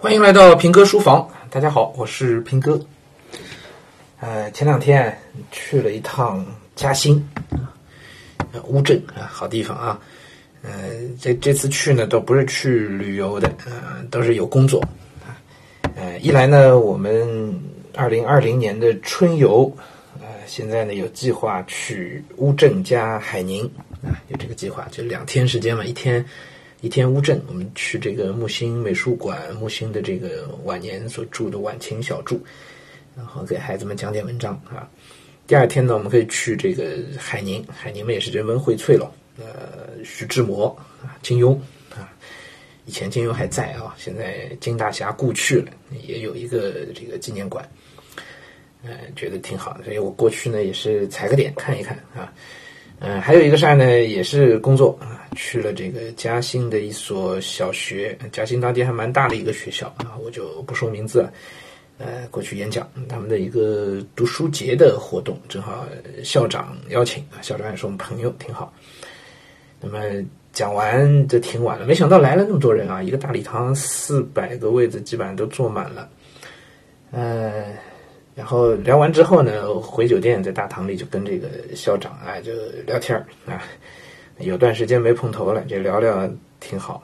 欢迎来到平哥书房，大家好，我是平哥。呃，前两天去了一趟嘉兴，乌镇啊，好地方啊。呃，这这次去呢，倒不是去旅游的，呃，都是有工作啊。呃，一来呢，我们二零二零年的春游，呃，现在呢有计划去乌镇加海宁啊，有这个计划，就两天时间嘛，一天一天乌镇，我们去这个木心美术馆，木心的这个晚年所住的晚晴小筑，然后给孩子们讲点文章啊。第二天呢，我们可以去这个海宁，海宁们也是人文荟萃了。呃，徐志摩啊，金庸啊，以前金庸还在啊，现在金大侠故去了，也有一个这个纪念馆，呃，觉得挺好的，所以我过去呢也是踩个点看一看啊，嗯，还有一个事儿呢，也是工作啊，去了这个嘉兴的一所小学，嘉兴当地还蛮大的一个学校啊，我就不说名字了，呃，过去演讲，他们的一个读书节的活动，正好校长邀请啊，校长也是我们朋友，挺好。那么讲完就挺晚了，没想到来了那么多人啊！一个大礼堂四百个位子基本上都坐满了。呃，然后聊完之后呢，回酒店在大堂里就跟这个校长啊就聊天啊，有段时间没碰头了，这聊聊挺好，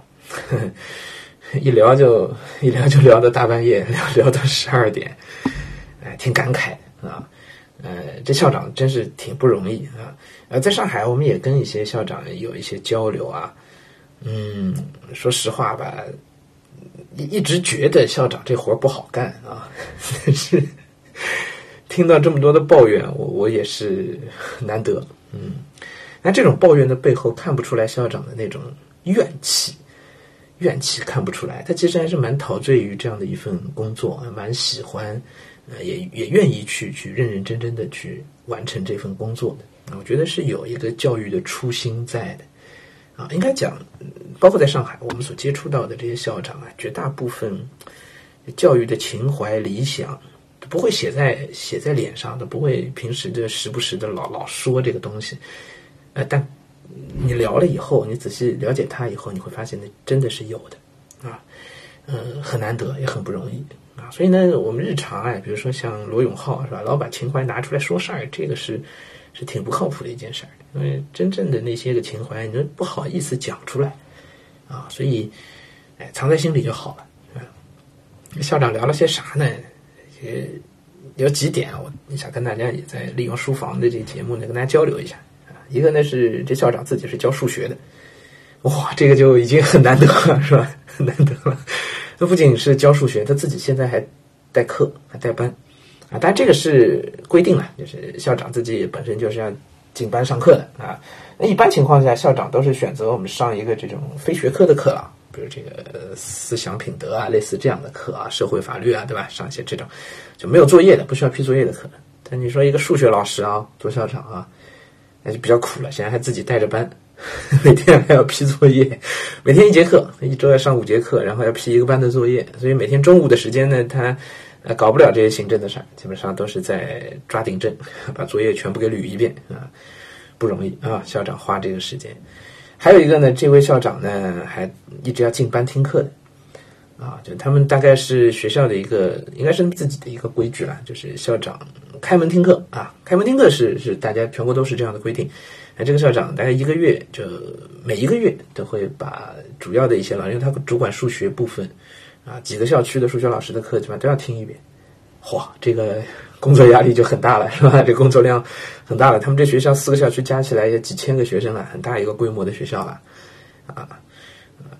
一聊就一聊就聊到大半夜，聊 聊到十二点，哎，挺感慨啊。呃，这校长真是挺不容易啊！呃，在上海，我们也跟一些校长有一些交流啊。嗯，说实话吧，一直觉得校长这活不好干啊。但是 听到这么多的抱怨，我我也是 难得。嗯，那这种抱怨的背后看不出来校长的那种怨气，怨气看不出来。他其实还是蛮陶醉于这样的一份工作，蛮喜欢。呃，也也愿意去去认认真真的去完成这份工作的，我觉得是有一个教育的初心在的，啊，应该讲，包括在上海，我们所接触到的这些校长啊，绝大部分教育的情怀理想不会写在写在脸上的，不会平时的时不时的老老说这个东西，呃，但你聊了以后，你仔细了解他以后，你会发现那真的是有的，啊，嗯，很难得，也很不容易。啊，所以呢，我们日常哎，比如说像罗永浩是吧，老把情怀拿出来说事儿，这个是是挺不靠谱的一件事儿。因为真正的那些个情怀，你都不好意思讲出来啊，所以哎，藏在心里就好了。校长聊了些啥呢？呃有几点，我想跟大家也在利用书房的这个节目呢，跟大家交流一下啊。一个呢是这校长自己是教数学的，哇，这个就已经很难得了，是吧？很难得了。他不仅是教数学，他自己现在还带课，还带班，啊，但这个是规定了，就是校长自己本身就是要进班上课的啊。那一般情况下，校长都是选择我们上一个这种非学科的课了，比如这个思想品德啊，类似这样的课啊，社会法律啊，对吧？上一些这种就没有作业的，不需要批作业的课。但你说一个数学老师啊，做校长啊，那就比较苦了，现在还自己带着班。每天还要批作业，每天一节课，一周要上五节课，然后要批一个班的作业，所以每天中午的时间呢，他呃搞不了这些行政的事儿，基本上都是在抓订正，把作业全部给捋一遍啊，不容易啊。校长花这个时间，还有一个呢，这位校长呢还一直要进班听课的啊，就他们大概是学校的一个，应该是自己的一个规矩了，就是校长开门听课啊，开门听课是是大家全国都是这样的规定。那这个校长大概一个月就每一个月都会把主要的一些老，因为他主管数学部分，啊，几个校区的数学老师的课基本上都要听一遍，哇，这个工作压力就很大了，是吧？这工作量很大了。他们这学校四个校区加起来也几千个学生了，很大一个规模的学校了，啊，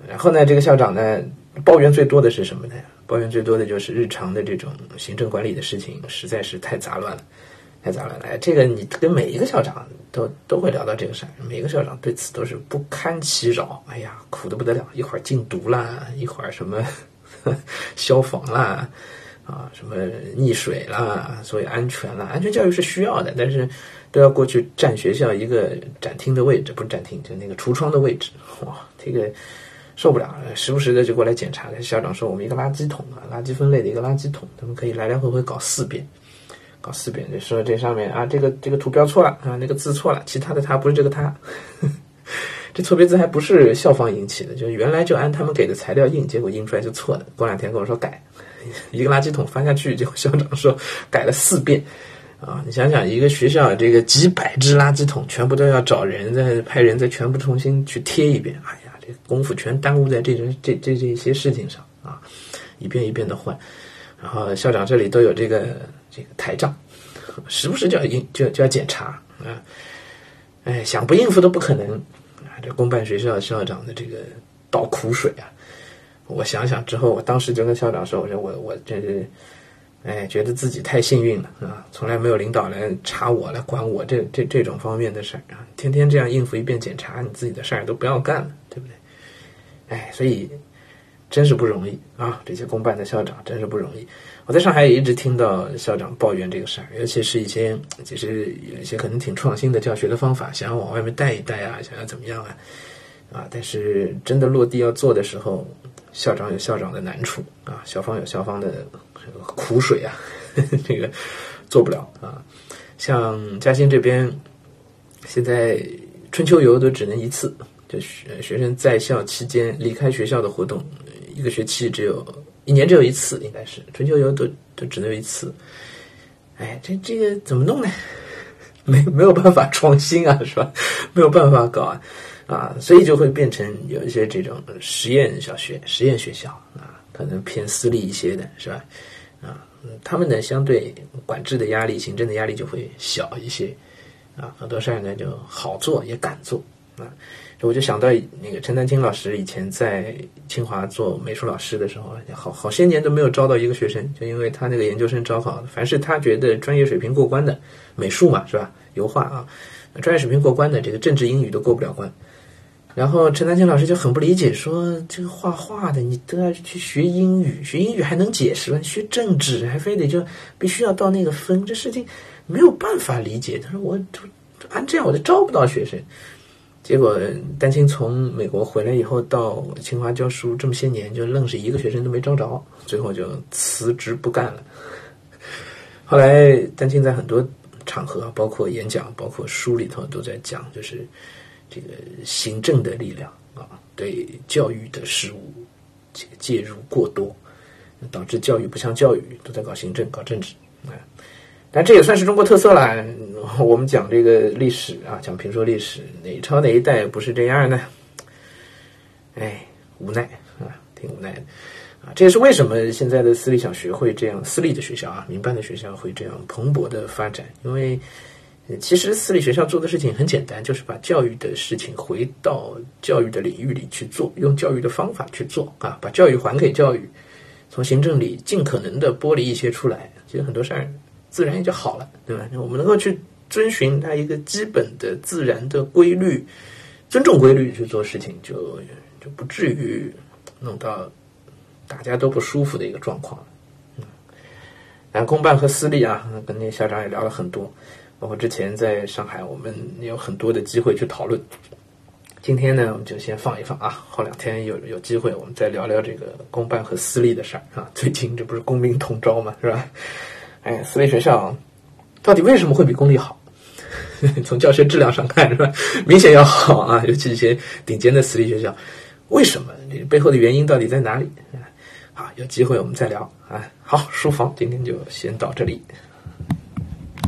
然后呢，这个校长呢抱怨最多的是什么呢？抱怨最多的就是日常的这种行政管理的事情实在是太杂乱了。太杂乱了，哎，这个你跟每一个校长都都会聊到这个事儿，每个校长对此都是不堪其扰，哎呀，苦的不得了，一会儿禁毒啦，一会儿什么 消防啦，啊，什么溺水啦，所以安全啦，安全教育是需要的，但是都要过去占学校一个展厅的位置，不是展厅，就那个橱窗的位置，哇，这个受不了，时不时的就过来检查。校长说，我们一个垃圾桶啊，垃圾分类的一个垃圾桶，他们可以来来回回搞四遍。搞四遍就说这上面啊，这个这个图标错了啊，那个字错了，其他的它不是这个它，这错别字还不是校方引起的，就是原来就按他们给的材料印，结果印出来就错了。过两天跟我说改，一个垃圾桶发下去，结果校长说改了四遍。啊，你想想，一个学校这个几百只垃圾桶，全部都要找人再派人再全部重新去贴一遍。哎呀，这功夫全耽误在这这这这些事情上啊，一遍一遍的换。然后校长这里都有这个这个台账，时不时就要应就就要检查啊。哎，想不应付都不可能！这公办学校校长的这个倒苦水啊，我想想之后，我当时就跟校长说：“我说我我真是。”哎，觉得自己太幸运了啊！从来没有领导来查我、来管我这这这种方面的事儿啊！天天这样应付一遍检查，你自己的事儿都不要干了，对不对？哎，所以真是不容易啊！这些公办的校长真是不容易。我在上海也一直听到校长抱怨这个事儿，尤其是一些其实有一些可能挺创新的教学的方法，想要往外面带一带啊，想要怎么样啊啊！但是真的落地要做的时候，校长有校长的难处啊，校方有校方的。苦水啊，这个做不了啊。像嘉兴这边，现在春秋游都只能一次，就学学生在校期间离开学校的活动，一个学期只有一年只有一次，应该是春秋游都都只能有一次。哎，这这个怎么弄呢？没没有办法创新啊，是吧？没有办法搞啊啊，所以就会变成有一些这种实验小学、实验学校啊，可能偏私立一些的，是吧？啊，他们呢相对管制的压力、行政的压力就会小一些，啊，很多事儿呢就好做也敢做啊。我就想到那个陈丹青老师以前在清华做美术老师的时候，好好些年都没有招到一个学生，就因为他那个研究生招考，凡是他觉得专业水平过关的，美术嘛是吧？油画啊，专业水平过关的，这个政治英语都过不了关。然后陈丹青老师就很不理解，说：“这个画画的，你都要去学英语，学英语还能解释吗？学政治还非得就必须要到那个分，这事情没有办法理解。”他说：“我就按这样我就招不到学生。”结果丹青从美国回来以后，到清华教书这么些年，就愣是一个学生都没招着，最后就辞职不干了。后来丹青在很多场合，包括演讲、包括书里头都在讲，就是。这个行政的力量啊，对教育的事物这个介入过多，导致教育不像教育，都在搞行政、搞政治啊。但这也算是中国特色了。我们讲这个历史啊，讲评说历史，哪朝哪一代不是这样呢？哎，无奈啊，挺无奈的啊。这也是为什么现在的私立小学会这样，私立的学校啊，民办的学校会这样蓬勃的发展，因为。其实私立学校做的事情很简单，就是把教育的事情回到教育的领域里去做，用教育的方法去做啊，把教育还给教育，从行政里尽可能的剥离一些出来，其实很多事儿自然也就好了，对吧？我们能够去遵循它一个基本的自然的规律，尊重规律去做事情，就就不至于弄到大家都不舒服的一个状况。嗯，然后公办和私立啊，跟那校长也聊了很多。包括之前在上海，我们有很多的机会去讨论。今天呢，我们就先放一放啊，后两天有有机会，我们再聊聊这个公办和私立的事儿啊。最近这不是公民同招嘛，是吧？哎，私立学校到底为什么会比公立好？从教学质量上看，是吧？明显要好啊，尤其一些顶尖的私立学校，为什么？这背后的原因到底在哪里？啊，有机会我们再聊啊。好，书房今天就先到这里。